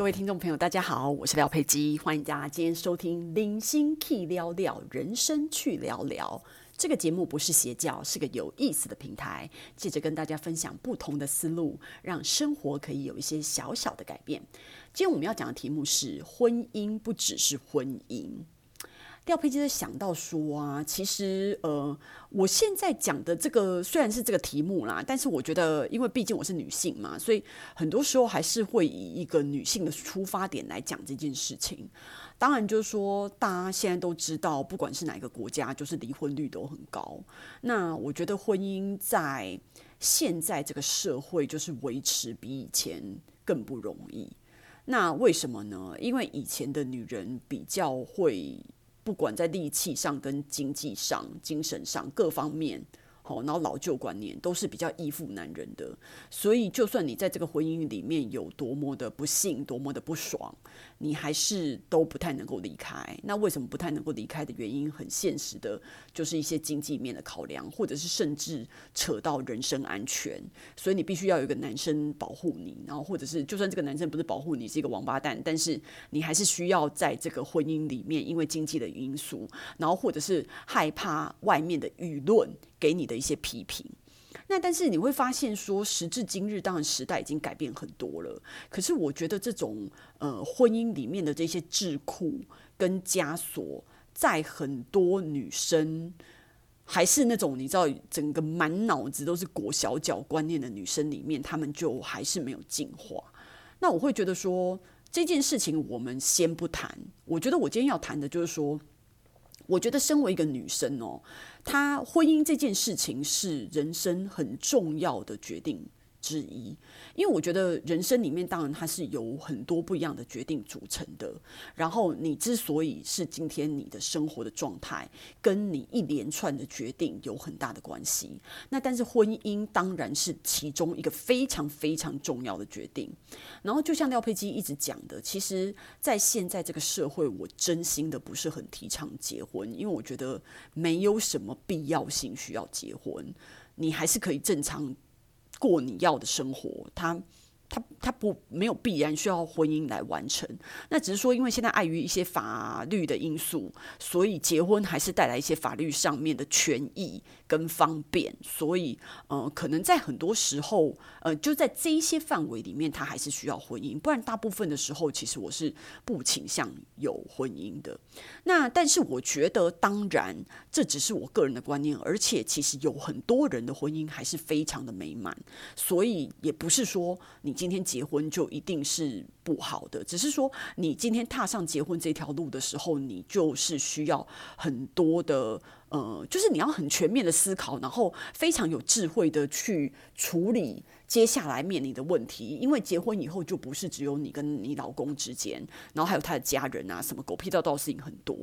各位听众朋友，大家好，我是廖佩基，欢迎大家今天收听《零星 K 聊聊人生去聊聊》这个节目，不是邪教，是个有意思的平台，借着跟大家分享不同的思路，让生活可以有一些小小的改变。今天我们要讲的题目是：婚姻不只是婚姻。廖佩基在想到说啊，其实呃，我现在讲的这个虽然是这个题目啦，但是我觉得，因为毕竟我是女性嘛，所以很多时候还是会以一个女性的出发点来讲这件事情。当然，就是说大家现在都知道，不管是哪个国家，就是离婚率都很高。那我觉得婚姻在现在这个社会，就是维持比以前更不容易。那为什么呢？因为以前的女人比较会。不管在力气上、跟经济上、精神上各方面。然后老旧观念都是比较依附男人的，所以就算你在这个婚姻里面有多么的不幸、多么的不爽，你还是都不太能够离开。那为什么不太能够离开的原因，很现实的，就是一些经济面的考量，或者是甚至扯到人身安全。所以你必须要有一个男生保护你，然后或者是就算这个男生不是保护你，是一个王八蛋，但是你还是需要在这个婚姻里面，因为经济的因素，然后或者是害怕外面的舆论。给你的一些批评，那但是你会发现说，时至今日，当然时代已经改变很多了。可是我觉得这种呃婚姻里面的这些桎梏跟枷锁，在很多女生还是那种你知道，整个满脑子都是裹小脚观念的女生里面，她们就还是没有进化。那我会觉得说，这件事情我们先不谈。我觉得我今天要谈的就是说。我觉得身为一个女生哦，她婚姻这件事情是人生很重要的决定。之一，因为我觉得人生里面当然它是由很多不一样的决定组成的。然后你之所以是今天你的生活的状态，跟你一连串的决定有很大的关系。那但是婚姻当然是其中一个非常非常重要的决定。然后就像廖佩基一直讲的，其实在现在这个社会，我真心的不是很提倡结婚，因为我觉得没有什么必要性需要结婚，你还是可以正常。过你要的生活，他。他他不没有必然需要婚姻来完成，那只是说，因为现在碍于一些法律的因素，所以结婚还是带来一些法律上面的权益跟方便，所以呃，可能在很多时候，呃，就在这一些范围里面，他还是需要婚姻，不然大部分的时候，其实我是不倾向有婚姻的。那但是我觉得，当然这只是我个人的观念，而且其实有很多人的婚姻还是非常的美满，所以也不是说你。今天结婚就一定是不好的，只是说你今天踏上结婚这条路的时候，你就是需要很多的，呃，就是你要很全面的思考，然后非常有智慧的去处理。接下来面临的问题，因为结婚以后就不是只有你跟你老公之间，然后还有他的家人啊，什么狗屁道道的事情很多，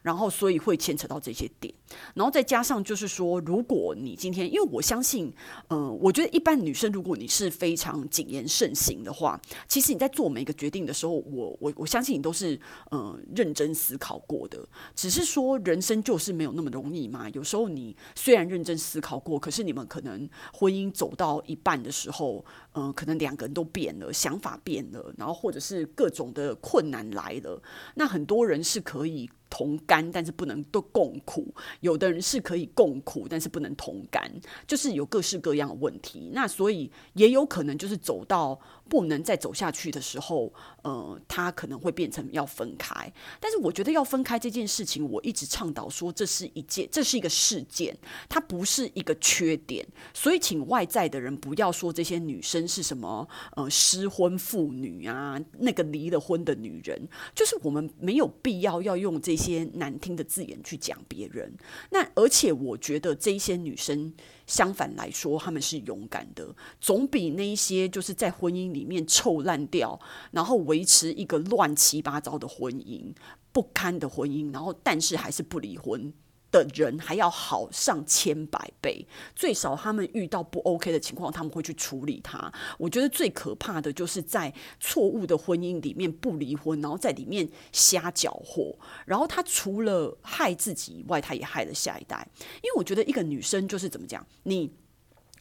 然后所以会牵扯到这些点，然后再加上就是说，如果你今天，因为我相信，嗯、呃，我觉得一般女生，如果你是非常谨言慎行的话，其实你在做每一个决定的时候，我我我相信你都是、呃、认真思考过的，只是说人生就是没有那么容易你嘛，有时候你虽然认真思考过，可是你们可能婚姻走到一半的时候。嗯，可能两个人都变了，想法变了，然后或者是各种的困难来了，那很多人是可以。同甘，但是不能都共苦。有的人是可以共苦，但是不能同甘，就是有各式各样的问题。那所以也有可能就是走到不能再走下去的时候，呃，他可能会变成要分开。但是我觉得要分开这件事情，我一直倡导说，这是一件，这是一个事件，它不是一个缺点。所以请外在的人不要说这些女生是什么呃失婚妇女啊，那个离了婚的女人，就是我们没有必要要用这些。难听的字眼去讲别人，那而且我觉得这些女生相反来说，她们是勇敢的，总比那一些就是在婚姻里面臭烂掉，然后维持一个乱七八糟的婚姻、不堪的婚姻，然后但是还是不离婚。的人还要好上千百倍，最少他们遇到不 OK 的情况，他们会去处理它。我觉得最可怕的就是在错误的婚姻里面不离婚，然后在里面瞎搅和，然后他除了害自己以外，他也害了下一代。因为我觉得一个女生就是怎么讲，你。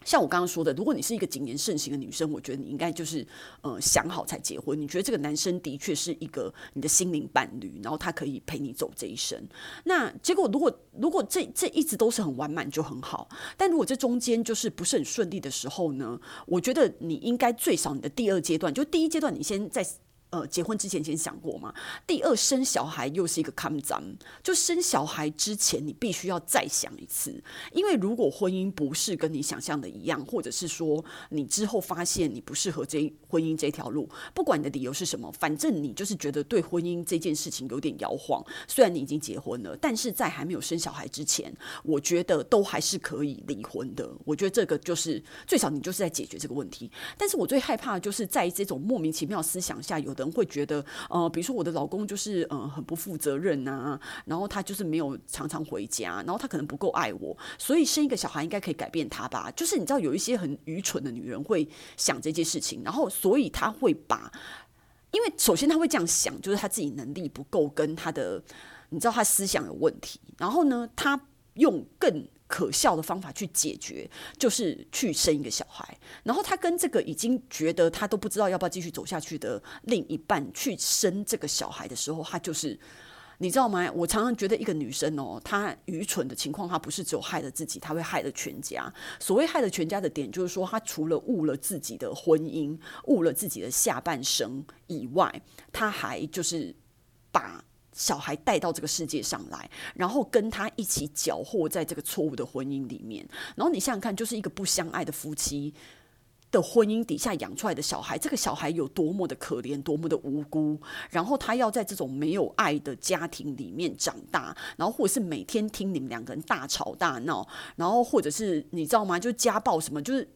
像我刚刚说的，如果你是一个谨言慎行的女生，我觉得你应该就是呃想好才结婚。你觉得这个男生的确是一个你的心灵伴侣，然后他可以陪你走这一生。那结果如果如果这这一直都是很完满就很好，但如果这中间就是不是很顺利的时候呢？我觉得你应该最少你的第二阶段，就第一阶段你先在。呃，结婚之前先想过吗？第二，生小孩又是一个坎站，就生小孩之前你必须要再想一次，因为如果婚姻不是跟你想象的一样，或者是说你之后发现你不适合这婚姻这条路，不管你的理由是什么，反正你就是觉得对婚姻这件事情有点摇晃。虽然你已经结婚了，但是在还没有生小孩之前，我觉得都还是可以离婚的。我觉得这个就是最少你就是在解决这个问题。但是我最害怕的就是在这种莫名其妙思想下，有的。人会觉得，呃，比如说我的老公就是，呃，很不负责任呐，然后他就是没有常常回家，然后他可能不够爱我，所以生一个小孩应该可以改变他吧？就是你知道有一些很愚蠢的女人会想这件事情，然后所以他会把，因为首先他会这样想，就是他自己能力不够，跟他的你知道他思想有问题，然后呢，他用更。可笑的方法去解决，就是去生一个小孩。然后他跟这个已经觉得他都不知道要不要继续走下去的另一半去生这个小孩的时候，他就是你知道吗？我常常觉得一个女生哦，她愚蠢的情况，她不是只有害了自己，她会害了全家。所谓害了全家的点，就是说她除了误了自己的婚姻，误了自己的下半生以外，她还就是把。小孩带到这个世界上来，然后跟他一起搅和在这个错误的婚姻里面。然后你想想看，就是一个不相爱的夫妻的婚姻底下养出来的小孩，这个小孩有多么的可怜，多么的无辜。然后他要在这种没有爱的家庭里面长大，然后或者是每天听你们两个人大吵大闹，然后或者是你知道吗？就家暴什么，就是。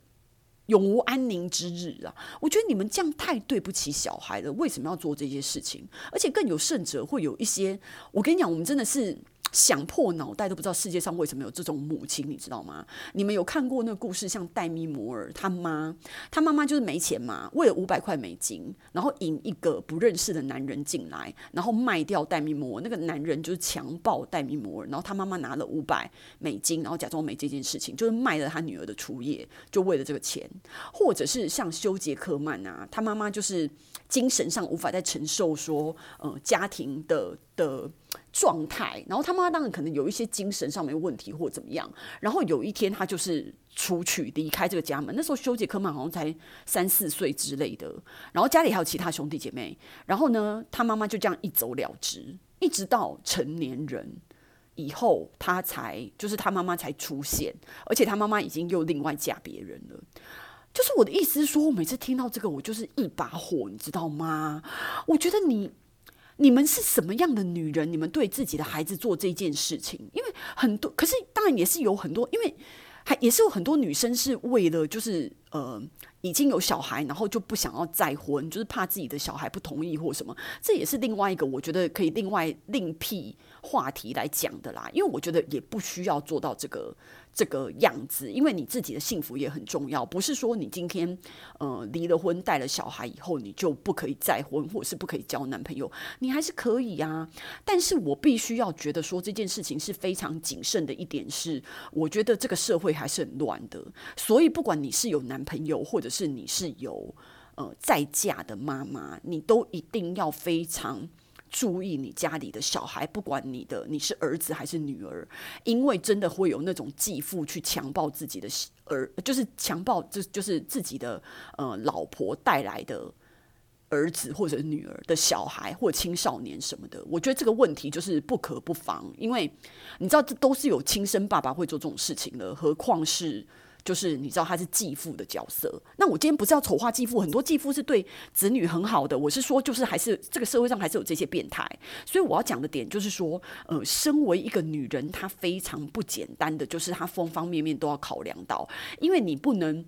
永无安宁之日啊！我觉得你们这样太对不起小孩了。为什么要做这些事情？而且更有甚者，会有一些，我跟你讲，我们真的是。想破脑袋都不知道世界上为什么有这种母亲，你知道吗？你们有看过那个故事？像戴米摩尔他妈，他妈妈就是没钱嘛，为了五百块美金，然后引一个不认识的男人进来，然后卖掉戴米摩尔。那个男人就是强暴戴米摩尔，然后他妈妈拿了五百美金，然后假装没这件事情，就是卖了他女儿的初夜，就为了这个钱。或者是像休杰克曼啊，他妈妈就是精神上无法再承受说，呃，家庭的的。状态，然后他妈妈当然可能有一些精神上面问题或怎么样，然后有一天他就是出去离开这个家门，那时候修杰克曼好像才三四岁之类的，然后家里还有其他兄弟姐妹，然后呢，他妈妈就这样一走了之，一直到成年人以后，他才就是他妈妈才出现，而且他妈妈已经又另外嫁别人了，就是我的意思是说，我每次听到这个，我就是一把火，你知道吗？我觉得你。你们是什么样的女人？你们对自己的孩子做这件事情，因为很多，可是当然也是有很多，因为还也是有很多女生是为了就是呃已经有小孩，然后就不想要再婚，就是怕自己的小孩不同意或什么，这也是另外一个我觉得可以另外另辟话题来讲的啦。因为我觉得也不需要做到这个。这个样子，因为你自己的幸福也很重要，不是说你今天呃离了婚带了小孩以后你就不可以再婚，或者是不可以交男朋友，你还是可以啊。但是我必须要觉得说这件事情是非常谨慎的一点是，我觉得这个社会还是很乱的，所以不管你是有男男朋友，或者是你是有呃在嫁的妈妈，你都一定要非常。注意你家里的小孩，不管你的你是儿子还是女儿，因为真的会有那种继父去强暴自己的儿，就是强暴就就是自己的呃老婆带来的儿子或者女儿的小孩或青少年什么的。我觉得这个问题就是不可不防，因为你知道这都是有亲生爸爸会做这种事情的，何况是。就是你知道他是继父的角色，那我今天不是要丑化继父，很多继父是对子女很好的。我是说，就是还是这个社会上还是有这些变态，所以我要讲的点就是说，呃，身为一个女人，她非常不简单的，就是她方方面面都要考量到，因为你不能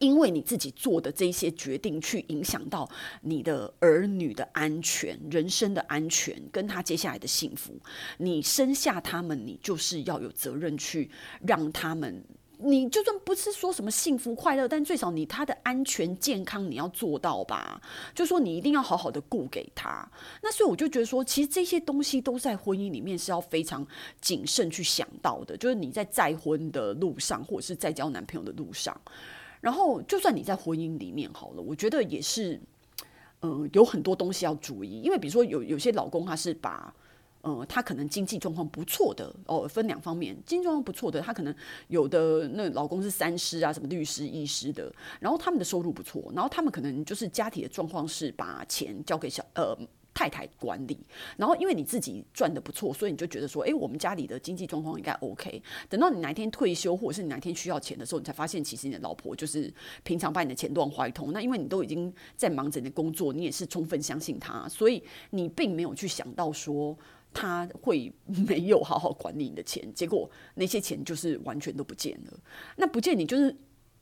因为你自己做的这些决定去影响到你的儿女的安全、人生的安全跟他接下来的幸福。你生下他们，你就是要有责任去让他们。你就算不是说什么幸福快乐，但最少你他的安全健康你要做到吧？就说你一定要好好的顾给他。那所以我就觉得说，其实这些东西都在婚姻里面是要非常谨慎去想到的。就是你在再婚的路上，或者是在交男朋友的路上，然后就算你在婚姻里面好了，我觉得也是，嗯、有很多东西要注意。因为比如说有有些老公他是把。呃，他可能经济状况不错的哦，分两方面，经济状况不错的，他可能有的那老公是三师啊，什么律师、医师的，然后他们的收入不错，然后他们可能就是家庭的状况是把钱交给小呃太太管理，然后因为你自己赚的不错，所以你就觉得说，哎，我们家里的经济状况应该 OK。等到你哪一天退休，或者是你哪一天需要钱的时候，你才发现其实你的老婆就是平常把你的钱乱花一通。那因为你都已经在忙着你的工作，你也是充分相信他，所以你并没有去想到说。他会没有好好管理你的钱，结果那些钱就是完全都不见了。那不见你就是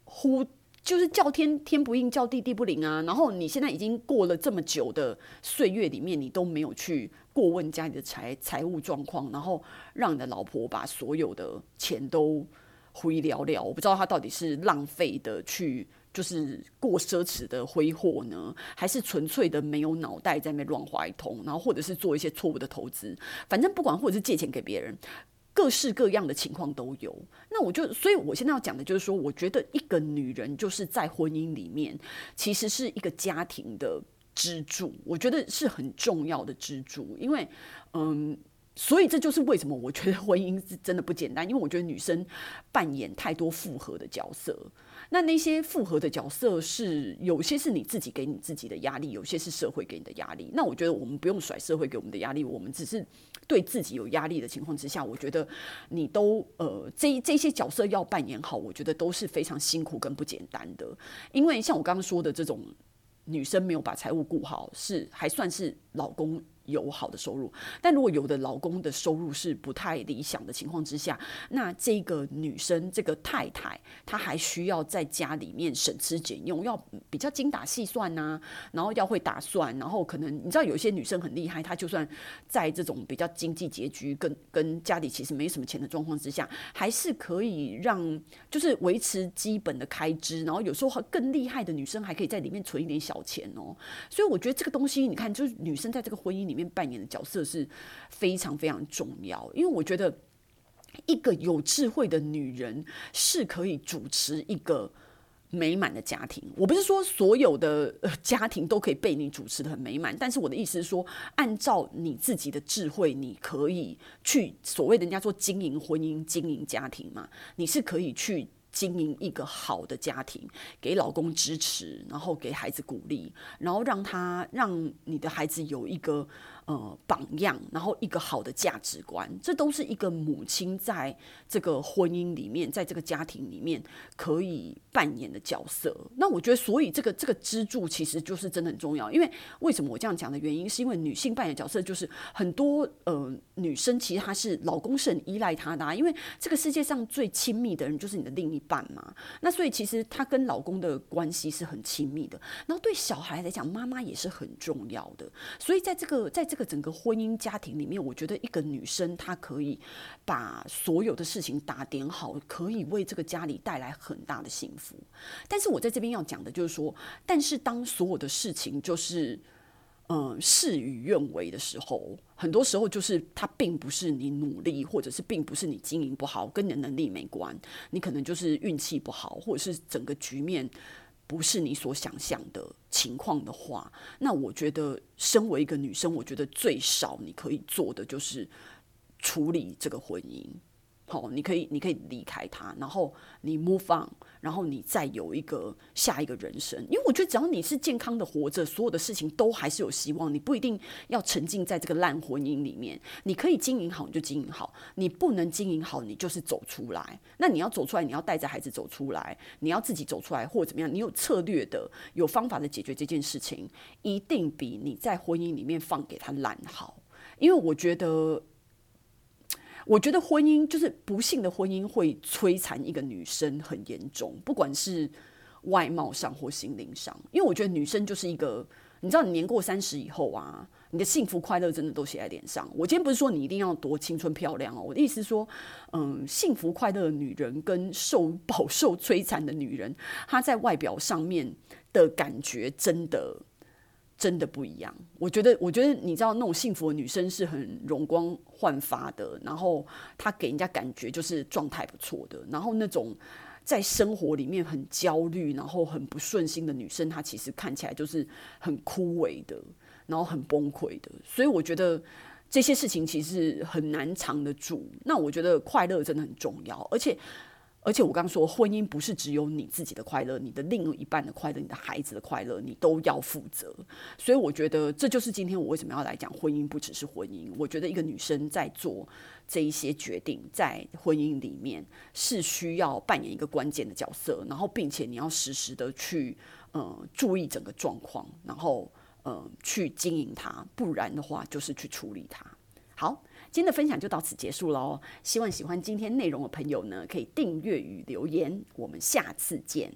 呼，就是叫天天不应，叫地地不灵啊。然后你现在已经过了这么久的岁月里面，你都没有去过问家里的财财务状况，然后让你的老婆把所有的钱都挥了了。我不知道他到底是浪费的去。就是过奢侈的挥霍呢，还是纯粹的没有脑袋在那乱花一通，然后或者是做一些错误的投资，反正不管或者是借钱给别人，各式各样的情况都有。那我就，所以我现在要讲的就是说，我觉得一个女人就是在婚姻里面，其实是一个家庭的支柱，我觉得是很重要的支柱，因为嗯。所以这就是为什么我觉得婚姻是真的不简单，因为我觉得女生扮演太多复合的角色。那那些复合的角色是有些是你自己给你自己的压力，有些是社会给你的压力。那我觉得我们不用甩社会给我们的压力，我们只是对自己有压力的情况之下，我觉得你都呃这这些角色要扮演好，我觉得都是非常辛苦跟不简单的。因为像我刚刚说的这种女生没有把财务顾好，是还算是老公。有好的收入，但如果有的老公的收入是不太理想的情况之下，那这个女生这个太太，她还需要在家里面省吃俭用，要比较精打细算呐、然后要会打算，然后可能你知道有些女生很厉害，她就算在这种比较经济拮据、跟跟家里其实没什么钱的状况之下，还是可以让就是维持基本的开支，然后有时候更厉害的女生还可以在里面存一点小钱哦。所以我觉得这个东西，你看，就是女生在这个婚姻里里面。扮演的角色是非常非常重要，因为我觉得一个有智慧的女人是可以主持一个美满的家庭。我不是说所有的家庭都可以被你主持得很美满，但是我的意思是说，按照你自己的智慧，你可以去所谓人家说经营婚姻、经营家庭嘛，你是可以去。经营一个好的家庭，给老公支持，然后给孩子鼓励，然后让他让你的孩子有一个呃榜样，然后一个好的价值观，这都是一个母亲在这个婚姻里面，在这个家庭里面可以扮演的角色。那我觉得，所以这个这个支柱其实就是真的很重要。因为为什么我这样讲的原因，是因为女性扮演角色就是很多呃女生其实她是老公是很依赖她的，因为这个世界上最亲密的人就是你的另一半嘛，那所以其实她跟老公的关系是很亲密的，然后对小孩来讲，妈妈也是很重要的。所以在这个在这个整个婚姻家庭里面，我觉得一个女生她可以把所有的事情打点好，可以为这个家里带来很大的幸福。但是我在这边要讲的就是说，但是当所有的事情就是嗯事与愿违的时候，很多时候就是它并不是你努力，或者是并不是你经营不好，跟你的能力没关，你可能就是运气不好，或者是整个局面不是你所想象的情况的话，那我觉得身为一个女生，我觉得最少你可以做的就是处理这个婚姻。好，你可以，你可以离开他，然后你 move on，然后你再有一个下一个人生。因为我觉得，只要你是健康的活着，所有的事情都还是有希望。你不一定要沉浸在这个烂婚姻里面，你可以经营好，你就经营好；你不能经营好，你就是走出来。那你要走出来，你要带着孩子走出来，你要自己走出来，或者怎么样？你有策略的、有方法的解决这件事情，一定比你在婚姻里面放给他烂好。因为我觉得。我觉得婚姻就是不幸的婚姻会摧残一个女生很严重，不管是外貌上或心灵上。因为我觉得女生就是一个，你知道，你年过三十以后啊，你的幸福快乐真的都写在脸上。我今天不是说你一定要多青春漂亮哦，我的意思是说，嗯，幸福快乐的女人跟受饱受摧残的女人，她在外表上面的感觉真的真的不一样。我觉得，我觉得你知道，那种幸福的女生是很容光焕发的，然后她给人家感觉就是状态不错的，然后那种。在生活里面很焦虑，然后很不顺心的女生，她其实看起来就是很枯萎的，然后很崩溃的。所以我觉得这些事情其实很难藏得住。那我觉得快乐真的很重要，而且。而且我刚说，婚姻不是只有你自己的快乐，你的另一半的快乐，你的孩子的快乐，你都要负责。所以我觉得这就是今天我为什么要来讲婚姻，不只是婚姻。我觉得一个女生在做这一些决定，在婚姻里面是需要扮演一个关键的角色，然后并且你要时时的去呃注意整个状况，然后呃去经营它，不然的话就是去处理它。好。今天的分享就到此结束喽，希望喜欢今天内容的朋友呢，可以订阅与留言，我们下次见。